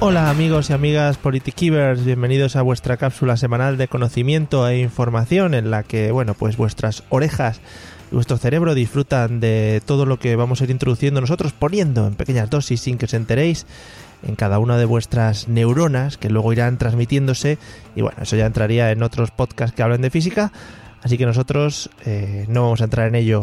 Hola amigos y amigas Politikivers, bienvenidos a vuestra cápsula semanal de conocimiento e información en la que, bueno, pues vuestras orejas y vuestro cerebro disfrutan de todo lo que vamos a ir introduciendo nosotros poniendo en pequeñas dosis sin que os enteréis en cada una de vuestras neuronas que luego irán transmitiéndose y bueno, eso ya entraría en otros podcasts que hablan de física, así que nosotros eh, no vamos a entrar en ello.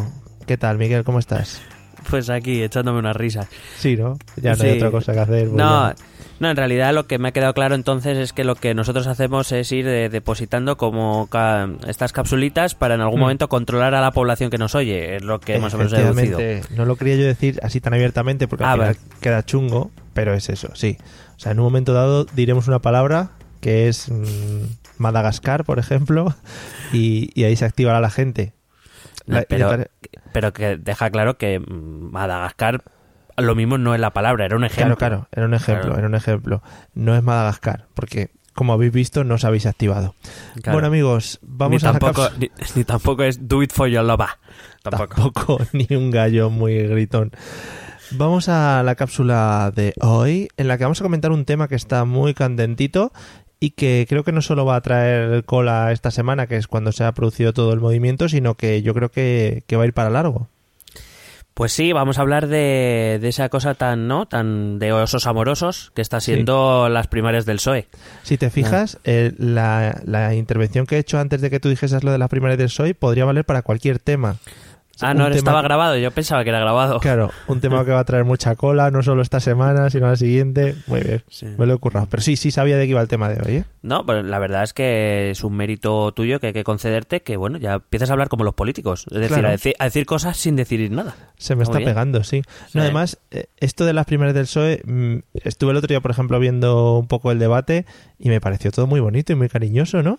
¿Qué tal, Miguel? ¿Cómo estás? Pues aquí, echándome una risa. Sí, ¿no? Ya no hay otra cosa que hacer. pues No, ya. No, en realidad lo que me ha quedado claro entonces es que lo que nosotros hacemos es ir eh, depositando como ca- estas capsulitas para en algún Mm. momento controlar a la población que nos oye. Es lo que más o menos he deducido. No lo quería yo decir así tan abiertamente porque al Ah, final vale. queda chungo, pero es eso, sí. O sea, en un momento dado diremos una palabra que es mm, Madagascar, por ejemplo, y, y ahí se activará la gente. No, pero, pero que deja claro que mm, Madagascar lo mismo no es la palabra, era un ejemplo. Claro, claro, era un ejemplo, Claro. era un ejemplo. No es Madagascar, porque como habéis visto no os habéis activado. Claro. Bueno amigos, vamos ni a tampoco, ni tampoco es do it for your lover. Tampoco. Tampoco, ni un gallo muy gritón. Vamos a la cápsula de hoy, en la que vamos a comentar un tema que está muy candentito y que creo que no solo va a traer cola esta semana, que es cuando se ha producido todo el movimiento, sino que yo creo que, que va a ir para largo. Pues sí, vamos a hablar de, de esa cosa tan, ¿no? Tan de osos amorosos que está siendo las primarias del PSOE. Si te fijas, eh, la, la intervención que he hecho antes de que tú dijeses lo de las primarias del PSOE podría valer para cualquier tema. Ah, no, estaba grabado, yo pensaba que era grabado. Claro, un tema que va a traer mucha cola, no solo esta semana, sino la siguiente. Muy bien, Sí. me lo he currado. Pero sí, sí sabía de qué iba el tema de hoy, ¿eh? No, pero la verdad es que es un mérito tuyo que hay que concederte que, bueno, ya empiezas a hablar como los políticos. Es decir, Claro. a, decir a decir cosas sin decir nada. Se me Está bien. pegando, sí. Sí. No, además, eh, esto de las primeras del PSOE, mm, estuve el otro día, por ejemplo, viendo un poco el debate y me pareció todo muy bonito y muy cariñoso, ¿no?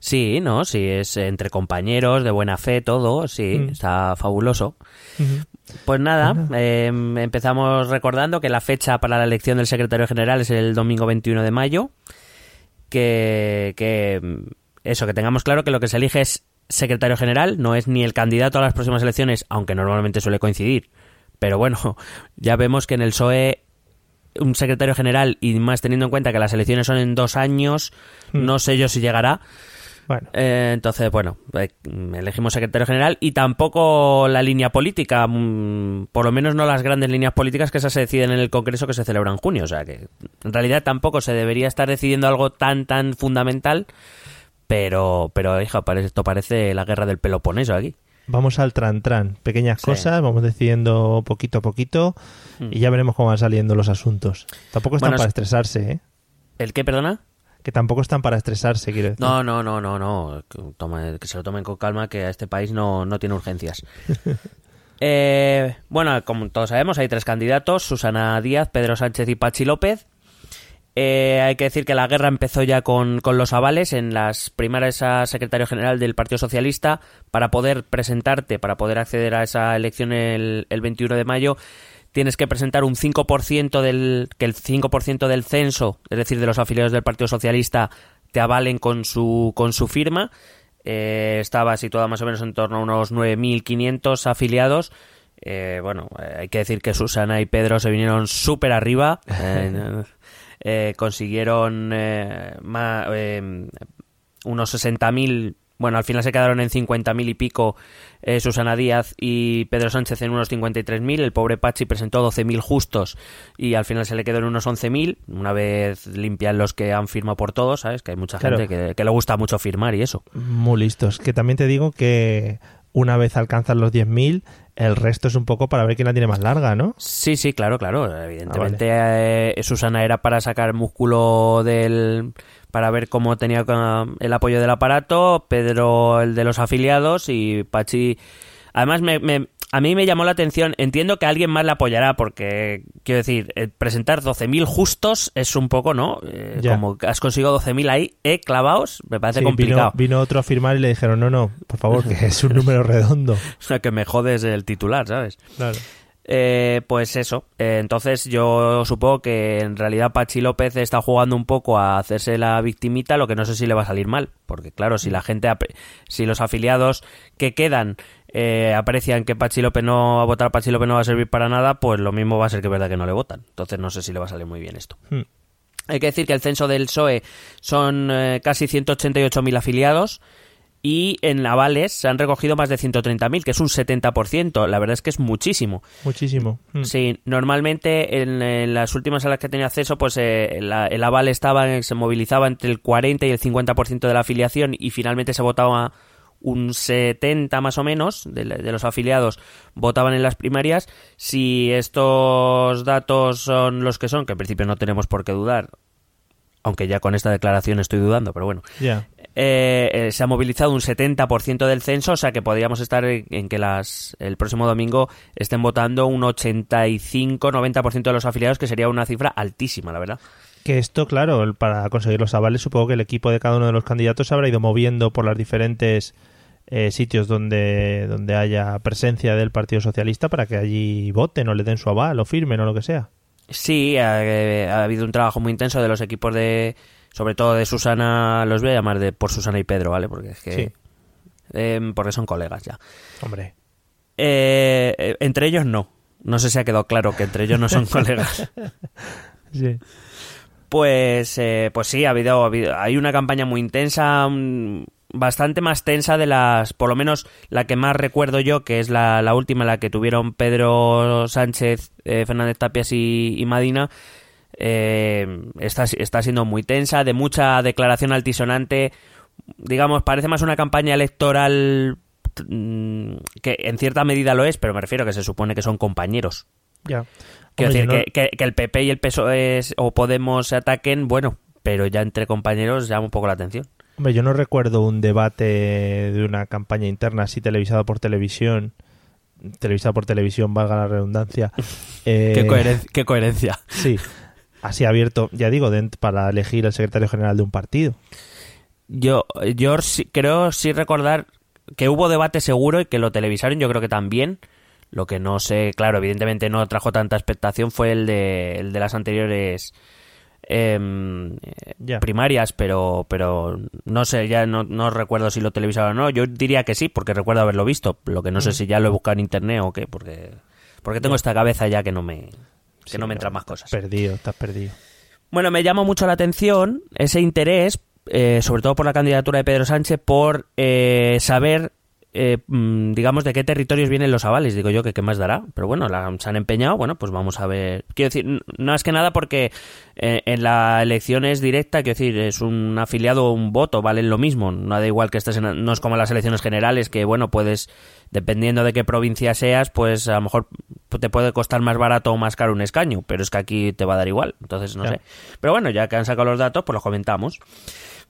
Sí, no, sí, es entre compañeros, de buena fe, todo, sí, Mm. está fabuloso. Pues nada, eh, empezamos recordando que la fecha para la elección del secretario general es el domingo 21 de mayo. Que, que mm, eso, que tengamos claro que lo que se elige es secretario general, no es ni el candidato a las próximas elecciones, aunque normalmente suele coincidir. Pero bueno, ya vemos que en el PSOE un secretario general, y más teniendo en cuenta que las elecciones son en dos años, Mm. no sé yo si llegará. Bueno, Eh, entonces, bueno, eh, elegimos secretario general y tampoco la línea política, mm, por lo menos no las grandes líneas políticas que esas se deciden en el Congreso que se celebra en junio. O sea que en realidad tampoco se debería estar decidiendo algo tan, tan fundamental. Pero, pero hija, esto parece la guerra del Peloponeso aquí. Vamos al tran-tran. Pequeñas Sí. cosas, vamos decidiendo poquito a poquito y ya veremos cómo van saliendo los asuntos. Tampoco están Bueno, para es- estresarse, ¿eh? ¿El qué, perdona? Que tampoco están para estresarse, quiero decir. No, no, no, no, no. Que, tome- que se lo tomen con calma, que a este país no, no tiene urgencias. Eh, bueno, como todos sabemos, hay tres candidatos: Susana Díaz, Pedro Sánchez y Pachi López. Eh, hay que decir que la guerra empezó ya con, con los avales en las primarias a secretario general del Partido Socialista para poder presentarte, para poder acceder a esa elección el, el 21 de mayo. Tienes que presentar un 5% del que el 5% del censo, es decir, de los afiliados del Partido Socialista, te avalen con su con su firma. Eh, estaba situada más o menos en torno a unos 9.500 afiliados. Eh, bueno, eh, hay que decir que Susana y Pedro se vinieron súper arriba. Eh, eh, consiguieron eh, ma- eh, unos 60.000. Bueno, al final se quedaron en 50.000 y pico eh, Susana Díaz y Pedro Sánchez en unos 53.000. El pobre Pachi presentó 12.000 justos y al final se le quedó en unos 11.000. Una vez limpian los que han firmado por todos, ¿sabes? Que hay mucha Claro. gente que, que le gusta mucho firmar y eso. Muy listos. Que también te digo que una vez alcanzan los 10.000, el resto es un poco para ver quién la tiene más larga, ¿no? Sí, sí, claro, claro. Evidentemente eh, Susana era para sacar músculo del... para ver cómo tenía el apoyo del aparato, Pedro el de los afiliados y Pachi... Además, me, me- a mí me llamó la atención, entiendo que alguien más la apoyará porque, quiero decir, eh, presentar 12.000 justos es un poco, ¿no? Eh, como has conseguido 12.000 ahí, eh, clavados, me parece Sí, complicado. Vino, vino otro a firmar y le dijeron, no, no, por favor, que es un número redondo. O sea, que me jodes el titular, ¿sabes? Claro. Eh, pues eso. Eh, entonces yo supongo que en realidad Pachi López está jugando un poco a hacerse la victimita, lo que no sé si le va a salir mal. Porque claro, si la gente, si los afiliados que quedan eh, aprecian que Pachi López no va a votar, Pachi López no va a servir para nada, pues lo mismo va a ser que es verdad que no le votan. Entonces no sé si le va a salir muy bien esto. Hmm. Hay que decir que el censo del PSOE son eh, casi 188.000 afiliados y en avales se han recogido más de 130.000, que es un 70%. La verdad es que es muchísimo. Muchísimo. Mm. Sí, normalmente en, en las últimas a las que tenía acceso, pues eh, la- el aval estaba, se movilizaba entre el 40 y el 50% de la afiliación y finalmente se votaba un 70 más o menos de, los afiliados votaban en las primarias. Si estos datos son los que son, que en principio no tenemos por qué dudar, aunque ya con esta declaración estoy dudando, pero bueno, eh, eh, se ha movilizado un 70% del censo, o sea que podríamos estar en, en que las el próximo domingo estén votando un 85-90% de los afiliados, que sería una cifra altísima, la verdad. Que esto, claro, para conseguir los avales, supongo que el equipo de cada uno de los candidatos se habrá ido moviendo por los diferentes eh, sitios donde, donde haya presencia del Partido Socialista para que allí voten o le den su aval o firmen o lo que sea. Sí, ha, eh, ha habido un trabajo muy intenso de los equipos de, sobre todo de Susana, los voy a llamar de por Susana y Pedro, ¿vale? Porque es que, Sí. eh, porque son colegas ya. Hombre. Eh, eh, entre ellos no. No sé si ha quedado claro que entre ellos no son colegas. Sí. Pues, eh, pues sí, ha habido, ha habido- hay una campaña muy intensa, bastante más tensa de las, por lo menos la que más recuerdo yo, que es la, la última, la que tuvieron Pedro Sánchez, eh, Fernández Tapias y, y Madina. Eh, está, está siendo muy tensa, de mucha declaración altisonante. Digamos, parece más una campaña electoral mm, que en cierta medida lo es, pero me refiero a que se supone que son compañeros. Ya. Quiero Hombre, decir, no- que, que- que el PP y el PSOE es- o Podemos se ataquen, bueno, pero ya entre compañeros llama un poco la atención. Hombre, yo no recuerdo un debate de una campaña interna así televisada por televisión, televisada por televisión, valga la redundancia. eh, qué coherencia. Sí, así abierto, ya digo, para elegir el secretario general de un partido. Yo, yo sí- creo sí recordar que hubo debate seguro y que lo televisaron, yo creo que también. Lo que no sé, claro, evidentemente no trajo tanta expectación fue el de, el de las anteriores eh, Ya. primarias, pero, pero no sé, ya no, no recuerdo si lo televisaron o no. Yo diría que sí, porque recuerdo haberlo visto. Lo que no sé si ya lo he buscado en internet o qué, porque, porque tengo esta cabeza ya que no me, que Sí, no me entran más cosas. Perdido, estás perdido. Bueno, me llama mucho la atención ese interés, eh, sobre todo por la candidatura de Pedro Sánchez, por eh, saber, eh, mm, digamos, de qué territorios vienen los avales. Digo yo que qué más dará. Pero bueno, la, se han empeñado. Bueno, pues vamos a ver. Quiero decir, no es que nada porque eh, en la elección es directa, quiero decir, es un afiliado o un voto, valen lo mismo. No da igual que estés en. No es como las elecciones generales, que bueno, puedes, dependiendo de qué provincia seas, pues a lo mejor te puede costar más barato o más caro un escaño, pero es que aquí te va a dar igual. Entonces, no sé. Pero bueno, ya que han sacado los datos, pues los comentamos.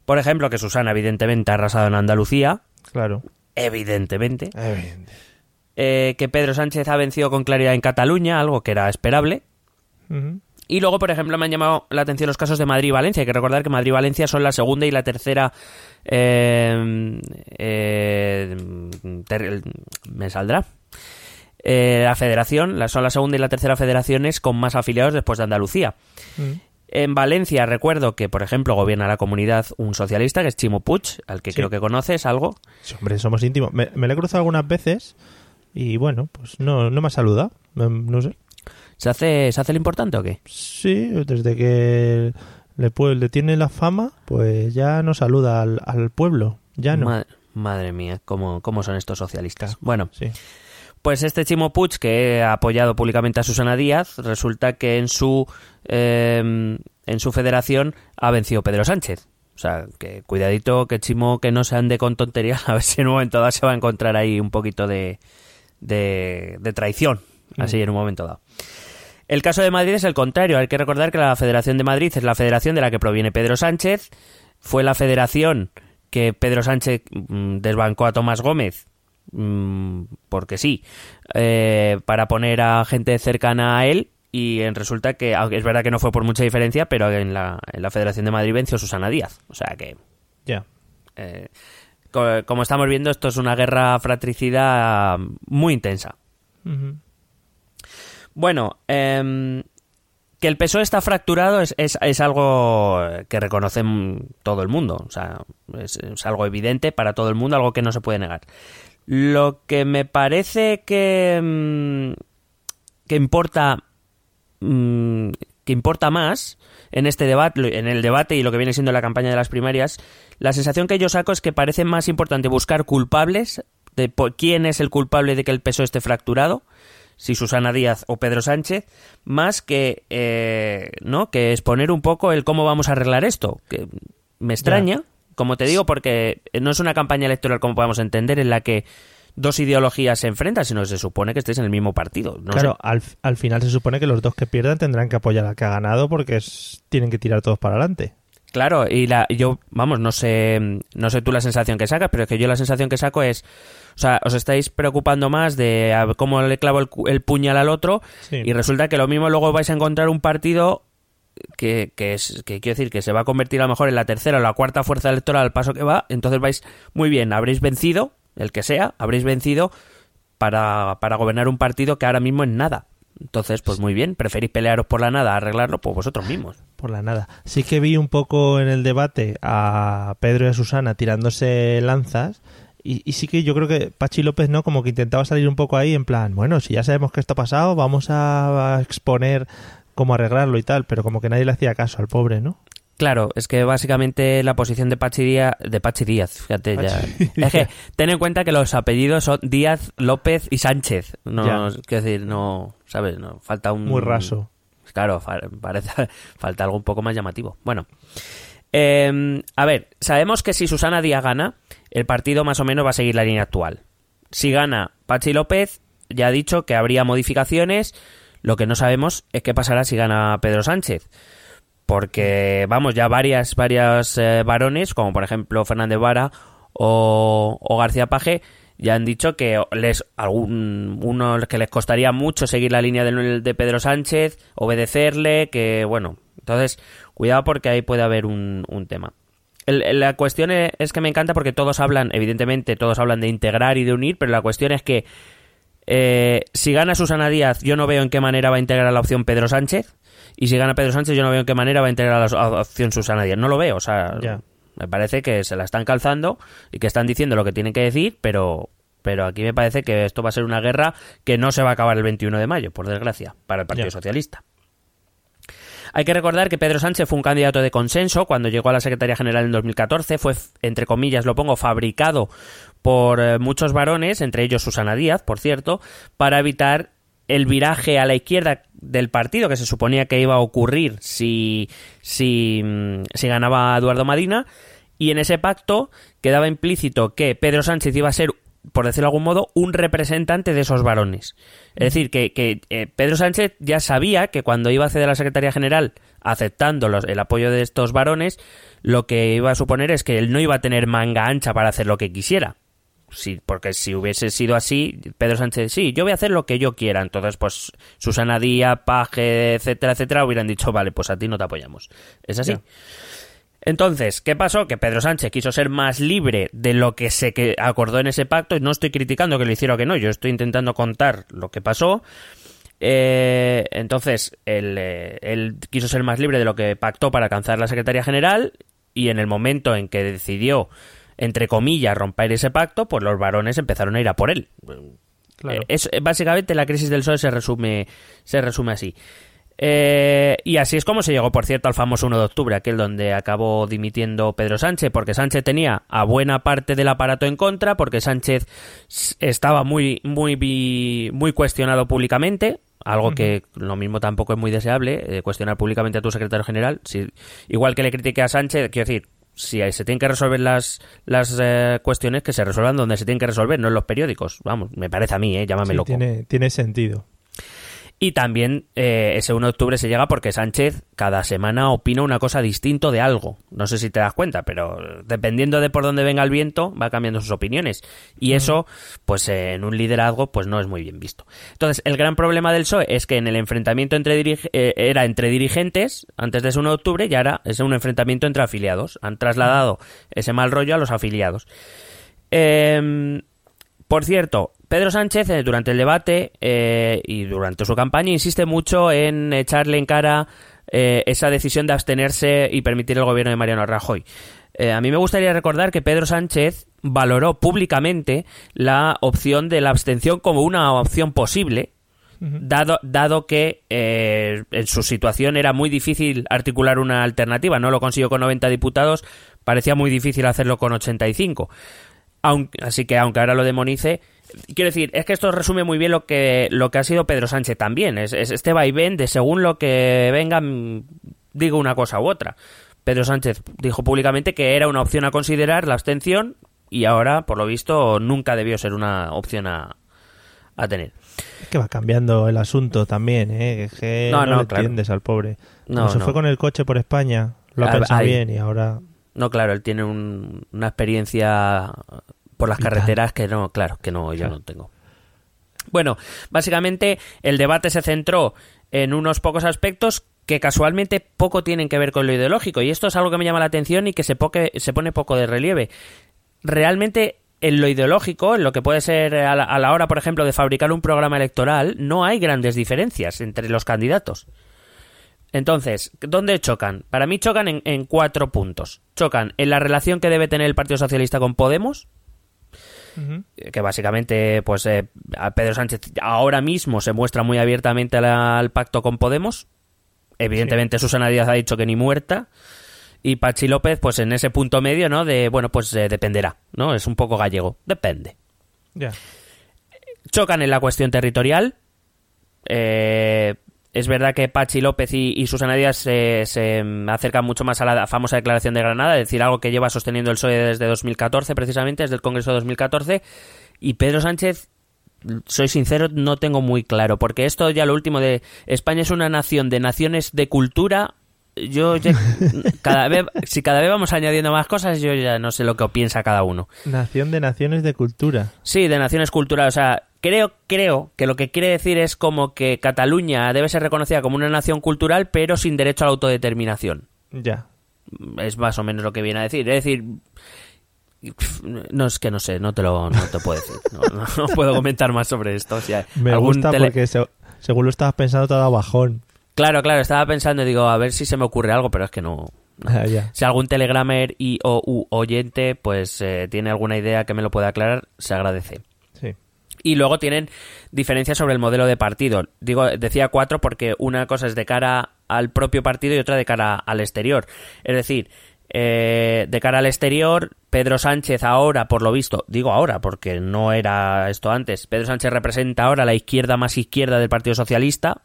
Por ejemplo, que Susana, evidentemente, ha arrasado en Andalucía. Claro. Evidentemente. Eh, que Pedro Sánchez ha vencido con claridad en Cataluña, algo que era esperable. Y luego, por ejemplo, me han llamado la atención los casos de Madrid y Valencia. Hay que recordar que Madrid y Valencia son la segunda y la tercera. eh, eh, ter- me saldrá. Eh, la federación, la- son la segunda y la tercera federaciones con más afiliados después de Andalucía. Mm. En Valencia recuerdo que, por ejemplo, gobierna la comunidad un socialista que es Chimo Puig, al que Sí. creo que conoces algo. Sí, hombre, somos íntimos. Me, me lo he cruzado algunas veces y bueno, pues no, no me ha saludado. No, sé. ¿Se hace, ¿Se hace el importante o qué? Sí, desde que le, pue- le tiene la fama, pues ya no saluda al, al pueblo. Ya no. Ma- madre mía, ¿cómo, cómo son estos socialistas. Bueno, Sí. Pues este Chimo Puig, que ha apoyado públicamente a Susana Díaz, resulta que en su, eh, en su federación ha vencido Pedro Sánchez. O sea, que cuidadito, que chimo, que no se ande con tonterías, a ver si en un momento dado se va a encontrar ahí un poquito de, de, de traición, así en un momento dado. El caso de Madrid es el contrario. Hay que recordar que la Federación de Madrid es la federación de la que proviene Pedro Sánchez. Fue la federación que Pedro Sánchez mm, desbancó a Tomás Gómez, mm, porque sí, eh, para poner a gente cercana a él. Y resulta que, aunque es verdad que no fue por mucha diferencia, pero en la, en la Federación de Madrid venció Susana Díaz. O sea que, Ya. eh, co- como estamos viendo, esto es una guerra fratricida muy intensa. Bueno, em, que el PSOE está fracturado es, es- es algo que reconoce todo el mundo. O sea, es, es algo evidente para todo el mundo, algo que no se puede negar. Lo que me parece que, mm, que importa mm, que importa más en este debate, en el debate y lo que viene siendo la campaña de las primarias, la sensación que yo saco es que parece más importante buscar culpables de por quién es el culpable de que el PSOE esté fracturado, si Susana Díaz o Pedro Sánchez, más que eh, no que exponer un poco el cómo vamos a arreglar esto. Que me extraña, como te digo, porque no es una campaña electoral como podemos entender en la que dos ideologías se enfrentan, sino que se supone que estéis en el mismo partido. No claro, al, al final se supone que los dos que pierdan tendrán que apoyar al que ha ganado porque es- tienen que tirar todos para adelante. Claro, y la, yo, vamos, no sé, no sé tú la sensación que sacas, pero es que yo la sensación que saco es, o sea, os estáis preocupando más de cómo le clavo el, puñal al otro Sí. y resulta que lo mismo luego vais a encontrar un partido que, que es, que quiero decir, que se va a convertir a lo mejor en la tercera o la cuarta fuerza electoral al paso que va, entonces vais muy bien, habréis vencido, el que sea, habréis vencido para, para gobernar un partido que ahora mismo es nada. Entonces, pues muy bien, preferís pelearos por la nada arreglarlo, pues vosotros mismos. Por la nada. Sí que vi un poco en el debate a Pedro y a Susana tirándose lanzas. Y, y sí que yo creo que Pachi López, ¿no? Como que intentaba salir un poco ahí en plan, bueno, si ya sabemos que esto ha pasado, vamos a exponer cómo arreglarlo y tal. Pero como que nadie le hacía caso al pobre, ¿no? Claro, es que básicamente la posición de Pachi Díaz, de Pachi Díaz, fíjate ya. Es que ten en cuenta que los apellidos son Díaz, López y Sánchez. No, quiero decir, no, ¿sabes? No, falta un Muy raso. Claro, parece falta algo un poco más llamativo. Bueno, eh, a ver, sabemos que si Susana Díaz gana, el partido más o menos va a seguir la línea actual. Si gana Pachi López, ya ha dicho que habría modificaciones. Lo que no sabemos es qué pasará si gana Pedro Sánchez. Porque, vamos, ya varias, varias eh, varones, como por ejemplo Fernández Vara o, García Paje, ya han dicho que les algún que les costaría mucho seguir la línea de, Pedro Sánchez, obedecerle, que bueno, entonces cuidado porque ahí puede haber un, un tema. El- la cuestión es que me encanta porque todos hablan, evidentemente, todos hablan de integrar y de unir, pero la cuestión es que eh, si gana Susana Díaz, yo no veo en qué manera va a integrar la opción Pedro Sánchez. Y si gana Pedro Sánchez, yo no veo en qué manera va a integrar la, opción Susana Díaz. No lo veo, o sea, me parece que se la están calzando y que están diciendo lo que tienen que decir, pero, pero aquí me parece que esto va a ser una guerra que no se va a acabar el 21 de mayo, por desgracia, para el Partido. Socialista. Hay que recordar que Pedro Sánchez fue un candidato de consenso cuando llegó a la Secretaría General en 2014. Fue, entre comillas, lo pongo, fabricado por eh, muchos varones, entre ellos Susana Díaz, por cierto, para evitar el viraje a la izquierda del partido que se suponía que iba a ocurrir si, si, mm, si ganaba Eduardo Madina. Y en ese pacto quedaba implícito que Pedro Sánchez iba a ser por decirlo de algún modo, un representante de esos varones. Es decir, que, que, eh, Pedro Sánchez ya sabía que cuando iba a acceder a la Secretaría General, aceptando los- el apoyo de estos varones, lo que iba a suponer es que él no iba a tener manga ancha para hacer lo que quisiera. Sí, porque si hubiese sido así, Pedro Sánchez, sí, yo voy a hacer lo que yo quiera. Entonces, pues Susana Díaz, Paje, etcétera, etcétera, hubieran dicho, vale, pues a ti no te apoyamos. Es así. Ya. Entonces, ¿qué pasó? Que Pedro Sánchez quiso ser más libre de lo que se acordó en ese pacto. Y no estoy criticando que lo hiciera o que no, yo estoy intentando contar lo que pasó. Eh, entonces, él, eh, él quiso ser más libre de lo que pactó para alcanzar la Secretaría General. Y en el momento en que decidió, entre comillas, romper ese pacto, pues los varones empezaron a ir a por él. Claro. Eh, es, básicamente la crisis del PSOE se resume, se resume así. Eh, y así es como se llegó, por cierto, al famoso 1 de octubre, aquel donde acabó dimitiendo Pedro Sánchez, porque Sánchez tenía a buena parte del aparato en contra, porque Sánchez estaba muy, muy, muy cuestionado públicamente, algo que lo mismo tampoco es muy deseable, eh, cuestionar públicamente a tu secretario general. Si, igual que le critiqué a Sánchez, quiero decir, si se tienen que resolver las, las eh, cuestiones, que se resuelvan donde se tienen que resolver, no en los periódicos. Vamos, me parece a mí, ¿eh? llámame Sí, loco. tiene, tiene sentido. Y también eh, ese 1 de octubre se llega porque Sánchez cada semana opina una cosa distinto de algo. No sé si te das cuenta, pero dependiendo de por dónde venga el viento, va cambiando sus opiniones. Y eso, pues eh, en un liderazgo, pues no es muy bien visto. Entonces, el gran problema del PSOE es que en el enfrentamiento entre dirige- eh, era entre dirigentes, antes de ese 1 de octubre, y ahora es un enfrentamiento entre afiliados. Han trasladado ese mal rollo a los afiliados. Em, por cierto, Pedro Sánchez eh, durante el debate eh, y durante su campaña insiste mucho en echarle en cara eh, esa decisión de abstenerse y permitir el gobierno de Mariano Rajoy. Eh, a mí me gustaría recordar que Pedro Sánchez valoró públicamente la opción de la abstención como una opción posible, dado, dado que eh, en su situación era muy difícil articular una alternativa. No lo consiguió con 90 diputados, parecía muy difícil hacerlo con 85. Aunque, así que aunque ahora lo demonice, quiero decir, es que esto resume muy bien lo que, lo que ha sido Pedro Sánchez también. Es, es este vaivén de según lo que venga, mm, digo una cosa u otra. Pedro Sánchez dijo públicamente que era una opción a considerar la abstención y ahora, por lo visto, nunca debió ser una opción a, a tener. Es que va cambiando el asunto también, ¿eh? Es que No, no, no, le claro. entiendes al pobre. No, Como se no. fue con el coche por España, lo ha pensado bien y ahora... No, claro, él tiene un- una experiencia por las carreteras que no, claro, que no, yo no tengo. Bueno, básicamente el debate se centró en unos pocos aspectos que casualmente poco tienen que ver con lo ideológico y esto es algo que me llama la atención y que se, poque- se pone poco de relieve. Realmente en lo ideológico, en lo que puede ser a la, a la hora, por ejemplo, de fabricar un programa electoral, no hay grandes diferencias entre los candidatos. Entonces, ¿dónde chocan? Para mí chocan en, en cuatro puntos. Chocan en la relación que debe tener el Partido Socialista con Podemos, que básicamente, pues, eh, Pedro Sánchez ahora mismo se muestra muy abiertamente al, al pacto con Podemos. Evidentemente, Susana Díaz ha dicho que ni muerta. Y Pachi López, pues, en ese punto medio, ¿no? De, bueno, pues eh, dependerá, ¿no? Es un poco gallego. Depende Ya. chocan en la cuestión territorial. Eh, es verdad que Pachi López y, y Susana Díaz se, se acercan mucho más a la famosa declaración de Granada, es decir, algo que lleva sosteniendo el PSOE desde 2014, precisamente, desde el Congreso de 2014. Y Pedro Sánchez, soy sincero, no tengo muy claro, porque esto ya lo último de España es una nación de naciones de cultura. Yo ya- cada vez, si cada vez vamos añadiendo más cosas, yo ya no sé lo que piensa cada uno. Nación de naciones de cultura. Sí, de naciones culturales. O sea, creo, creo que lo que quiere decir es como que Cataluña debe ser reconocida como una nación cultural, pero sin derecho a la autodeterminación. Ya. Es más o menos lo que viene a decir. Es decir, no es que no sé, no te lo no te puedo decir. No, no- no puedo comentar más sobre esto. O sea, Me gusta tele- porque se- según lo estabas pensando te ha dado bajón. Claro, claro, estaba pensando y digo, a ver si se me ocurre algo, pero es que no. Ah. Si algún telegramer y o u oyente pues eh, tiene alguna idea que me lo pueda aclarar, se agradece. Y luego tienen diferencias sobre el modelo de partido. Digo, decía cuatro porque una cosa es de cara al propio partido y otra de cara al exterior. Es decir, eh, de cara al exterior, Pedro Sánchez ahora, por lo visto, digo ahora porque no era esto antes, Pedro Sánchez representa ahora la izquierda más izquierda del Partido Socialista,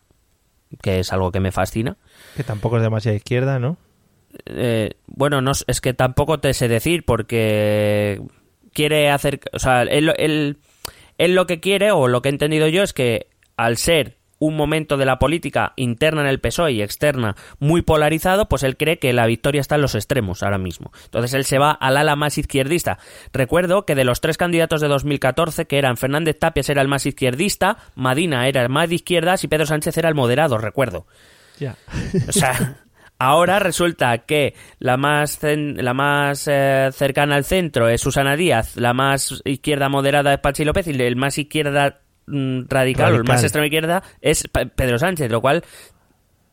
que es algo que me fascina. Que tampoco es demasiado izquierda, ¿no? Eh, bueno, no, es que tampoco te sé decir porque quiere hacer, o sea, él, él- él lo que quiere o lo que he entendido yo es que al ser un momento de la política interna en el PSOE y externa muy polarizado, pues él cree que la victoria está en los extremos ahora mismo. Entonces él se va al ala más izquierdista. Recuerdo que de los tres candidatos de 2014, que eran Fernández Tapias era el más izquierdista, Madina era el más de izquierdas y Pedro Sánchez era el moderado, recuerdo. Ya. O sea, ahora resulta que la más la más eh, cercana al centro es Susana Díaz, la más izquierda moderada es Pachi López y el más izquierda mm, radical, o el más extrema izquierda es Pedro Sánchez, lo cual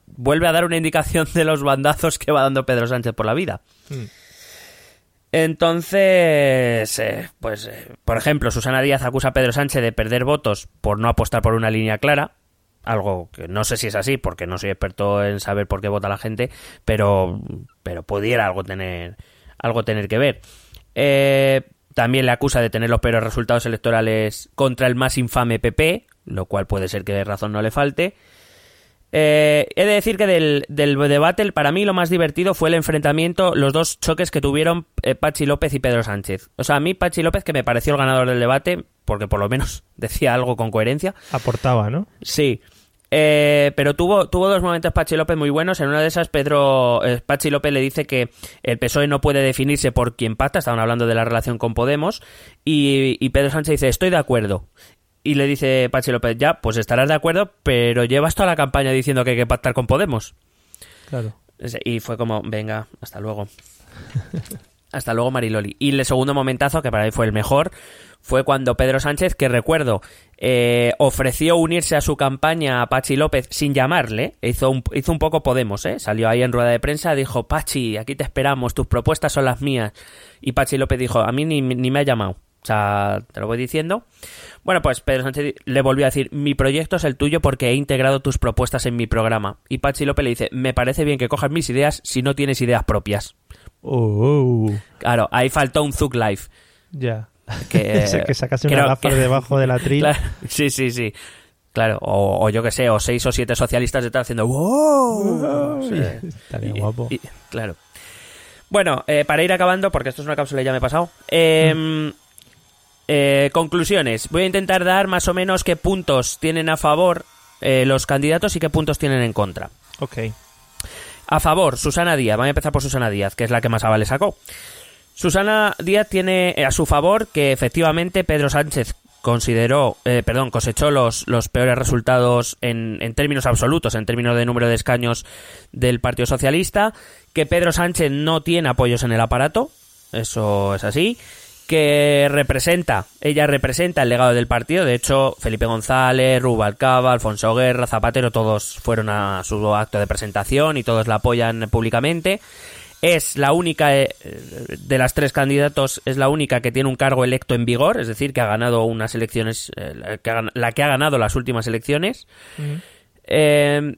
vuelve a dar una indicación de los bandazos que va dando Pedro Sánchez por la vida. Entonces, eh, pues, eh, por ejemplo, Susana Díaz acusa a Pedro Sánchez de perder votos por no apostar por una línea clara, algo que no sé si es así, porque no soy experto en saber por qué vota la gente, pero, pero pudiera algo tener, algo tener que ver. Eh, también le acusa de tener los peores resultados electorales contra el más infame PP, lo cual puede ser que de razón no le falte. Eh, he de decir que del, del debate, para mí lo más divertido fue el enfrentamiento, los dos choques que tuvieron eh, Pachi López y Pedro Sánchez. O sea, a mí Pachi López, que me pareció el ganador del debate, porque por lo menos decía algo con coherencia. Aportaba, ¿no? Sí. Eh, pero tuvo, tuvo dos momentos Pachi López muy buenos. En una de esas, Pedro eh, Pachi López le dice que el PSOE no puede definirse por quién pacta. Estaban hablando de la relación con Podemos. Y, y Pedro Sánchez dice: Estoy de acuerdo. Y le dice Pachi López: Ya, pues estarás de acuerdo, pero llevas toda la campaña diciendo que hay que pactar con Podemos. Claro. Y fue como: Venga, hasta luego. hasta luego, Mariloli. Y el segundo momentazo, que para mí fue el mejor, fue cuando Pedro Sánchez, que recuerdo, eh, ofreció unirse a su campaña a Pachi López sin llamarle, hizo un, hizo un poco Podemos, ¿eh? salió ahí en rueda de prensa, dijo, Pachi, aquí te esperamos, tus propuestas son las mías. Y Pachi López dijo, a mí ni, ni me ha llamado. O sea, te lo voy diciendo. Bueno, pues Pedro Sánchez le volvió a decir, mi proyecto es el tuyo porque he integrado tus propuestas en mi programa. Y Pachi López le dice, me parece bien que cojas mis ideas si no tienes ideas propias. Oh, Claro, ahí faltó un Zug Life. ya. Que, que sacase una gafa debajo del atril. Claro, sí, sí, sí. Claro, o, o yo que sé, o seis o siete socialistas detrás haciendo ¡Wow! Sí. Estaría Y- guapo. y- claro. Bueno, eh, para ir acabando, porque esto es una cápsula y ya me he pasado. eh, eh, conclusiones. Voy a intentar dar más o menos qué puntos tienen a favor eh, los candidatos y qué puntos tienen en contra. Ok. A favor, Susana Díaz. Vamos a empezar por Susana Díaz, que es la que más avales sacó. Susana Díaz tiene a su favor que efectivamente Pedro Sánchez consideró, eh, perdón, cosechó los, los peores resultados en, en términos absolutos, en términos de número de escaños del Partido Socialista, que Pedro Sánchez no tiene apoyos en el aparato, eso es así, que representa, ella representa el legado del partido, de hecho Felipe González, Rubalcaba, Alfonso Guerra, Zapatero, todos fueron a su acto de presentación y todos la apoyan públicamente. Es la única eh, de las tres candidatos, es la única que tiene un cargo electo en vigor, es decir, que ha ganado unas elecciones, eh, la, que ha, ganado las últimas elecciones. Eh,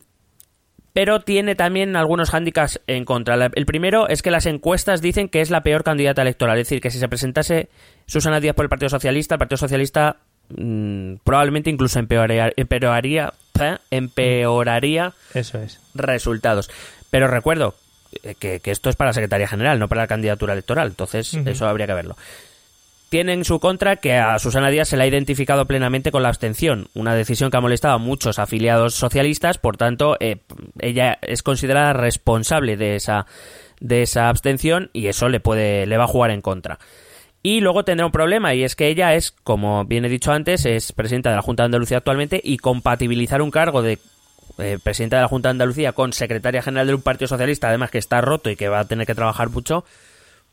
pero tiene también algunos hándicaps en contra. El primero es que las encuestas dicen que es la peor candidata electoral. Es decir, que si se presentase Susana Díaz por el Partido Socialista, el Partido Socialista mm, probablemente incluso empeoraría, empeoraría, ¿eh? empeoraría Eso es. resultados. Pero recuerdo eh, que, que esto es para la Secretaría General, no para la candidatura electoral. Entonces, eso habría que verlo. Tiene en su contra que a Susana Díaz se le ha identificado plenamente con la abstención, una decisión que ha molestado a muchos afiliados socialistas, por tanto, eh, ella es considerada responsable de esa, de esa abstención y eso le puede, le va a jugar en contra. Y luego tendrá un problema, y es que ella es, como bien he dicho antes, es presidenta de la Junta de Andalucía actualmente, y compatibilizar un cargo de eh, presidenta de la Junta de Andalucía con secretaria general de un partido socialista, además que está roto y que va a tener que trabajar mucho,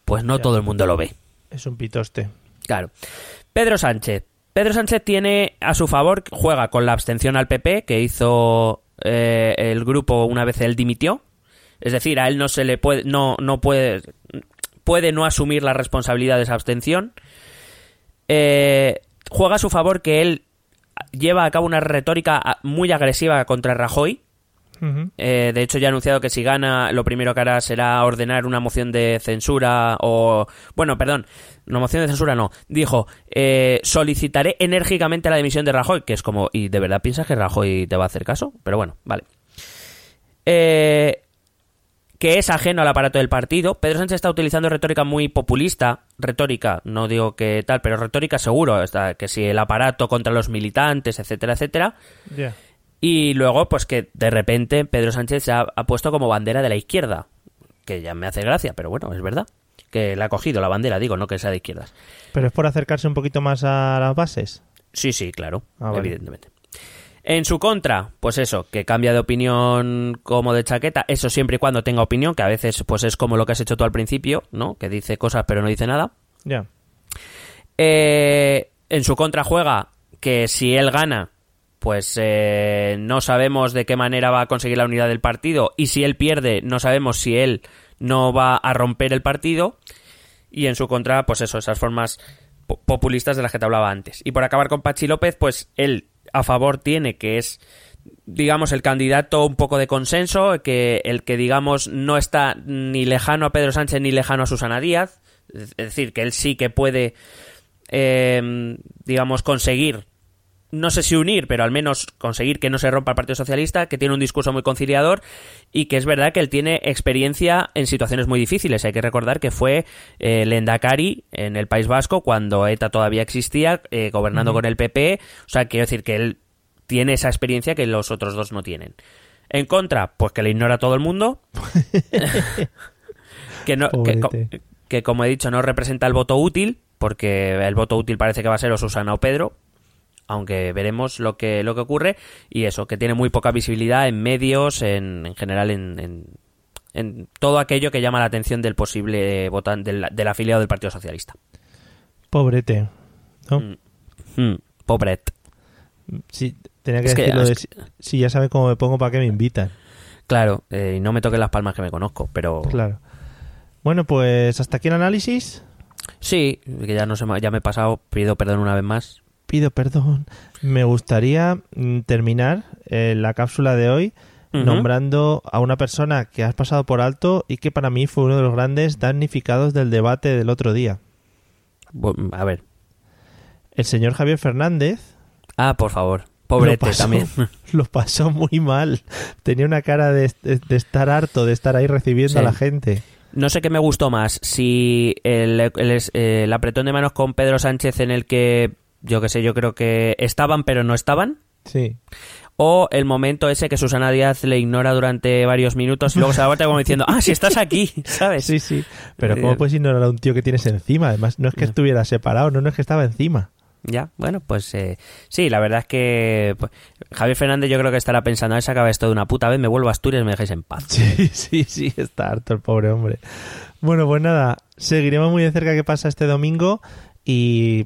pues no Ya. todo el mundo lo ve. Es un pitoste. Claro. Pedro Sánchez. Pedro Sánchez tiene a su favor, juega con la abstención al PP que hizo eh, el grupo una vez él dimitió. Es decir, a él no se le puede, no, no puede, puede no asumir la responsabilidad de esa abstención. Eh, juega a su favor que él lleva a cabo una retórica muy agresiva contra Rajoy. Eh, de hecho, ya ha anunciado que si gana, lo primero que hará será ordenar una moción de censura o... Bueno, perdón, una moción de censura no. Dijo, eh, solicitaré enérgicamente la dimisión de Rajoy, que es como, ¿y de verdad piensas que Rajoy te va a hacer caso? Pero bueno, vale. Eh, que es ajeno al aparato del partido. Pedro Sánchez está utilizando retórica muy populista. Retórica, no digo que tal, pero retórica seguro. Está, que si el aparato contra los militantes, etcétera, etcétera. Y luego, pues que de repente Pedro Sánchez se ha, ha puesto como bandera de la izquierda. Que ya me hace gracia, pero bueno, es verdad. Que la ha cogido la bandera, digo, no que sea de izquierdas. Pero es por acercarse un poquito más a las bases. Sí, sí, claro, Ah, vale. evidentemente. En su contra, pues eso, que cambia de opinión como de chaqueta, eso siempre y cuando tenga opinión, que a veces pues es como lo que has hecho tú al principio, ¿no? Que dice cosas pero no dice nada. Ya. Eh, en su contra juega que si él gana, pues eh, no sabemos de qué manera va a conseguir la unidad del partido y si él pierde, no sabemos si él no va a romper el partido y en su contra, pues eso, esas formas po- populistas de las que te hablaba antes. Y por acabar con Pachi López, pues él a favor tiene que es digamos el candidato un poco de consenso, que el que digamos no está ni lejano a Pedro Sánchez ni lejano a Susana Díaz, es decir, que él sí que puede eh, digamos conseguir no sé si unir, pero al menos conseguir que no se rompa el Partido Socialista, que tiene un discurso muy conciliador y que es verdad que él tiene experiencia en situaciones muy difíciles. Hay que recordar que fue eh, Lendakari en el País Vasco cuando ETA todavía existía, eh, gobernando con el PP. O sea, quiero decir que él tiene esa experiencia que los otros dos no tienen. En contra, pues que le ignora todo el mundo. que, no, que, que, como he dicho, no representa el voto útil, porque el voto útil parece que va a ser o Susana o Pedro, aunque veremos lo que, lo que ocurre. Y eso, que tiene muy poca visibilidad en medios, en, en general en, en, en todo aquello que llama la atención del posible votante, del, del afiliado del Partido Socialista. Pobrete. ¿no? Mm. Hmm, pobret. Sí, tenía que Es que- decirlo es de que- si, ya sabe cómo me pongo para que me invitan. Claro, eh, y no me toquen las palmas que me conozco, pero... Claro. Bueno, pues hasta aquí el análisis. Sí, que ya no se me, ya me he pasado, pido perdón una vez más. Pido perdón. Me gustaría mm, terminar eh, la cápsula de hoy nombrando a una persona que has pasado por alto y que para mí fue uno de los grandes damnificados del debate del otro día. A ver. El señor Javier Fernández Ah, por favor. lo Pobrete pasó, también. lo pasó muy mal. Tenía una cara de, de- de estar harto de estar ahí recibiendo Sí. a la gente. No sé qué me gustó más, si el, el apretón de manos con Pedro Sánchez en el que, yo qué sé, yo creo que estaban pero no estaban, Sí. o el momento ese que Susana Díaz le ignora durante varios minutos y luego se da vuelta como diciendo, ah, si estás aquí, ¿sabes? Sí, sí. Pero Eh, ¿cómo puedes ignorar a un tío que tienes encima? Además, no es que estuviera separado, no, no es que estaba encima. Ya, bueno, pues eh, sí, la verdad es que pues, Javier Fernández yo creo que estará pensando, a ver, se acaba esto de una puta vez, me vuelvo a Asturias y me dejáis en paz. Sí, sí, sí, está harto el pobre hombre. Bueno, pues nada, seguiremos muy de cerca qué pasa este domingo y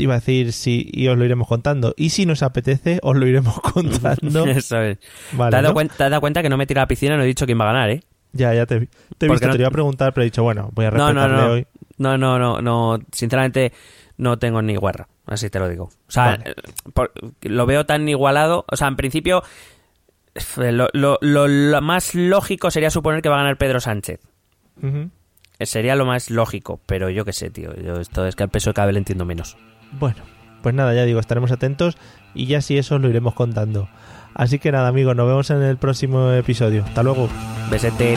iba a decir sí y os lo iremos contando. Y si nos apetece, os lo iremos contando. Eso es. Vale, ¿Te, has dado ¿no? cuenta, te has dado cuenta que no me tira a la piscina y no he dicho quién va a ganar, ¿eh? Ya, ya te, te he visto, no- te lo iba a preguntar, pero he dicho, bueno, voy a respetarle no, no. hoy. No, no, no, no. Sinceramente, no tengo ni guerra. Así te lo digo. O sea, Vale. eh, por- lo veo tan igualado. O sea, en principio, eh, lo, lo- lo- lo más lógico sería suponer que va a ganar Pedro Sánchez. Eh, Sería lo más lógico. Pero yo qué sé, tío. Yo esto es que al peso de cabel entiendo menos. Bueno, pues nada, ya digo, estaremos atentos y ya si eso os lo iremos contando. Así que nada, amigos, nos vemos en el próximo episodio. Hasta luego. Besete.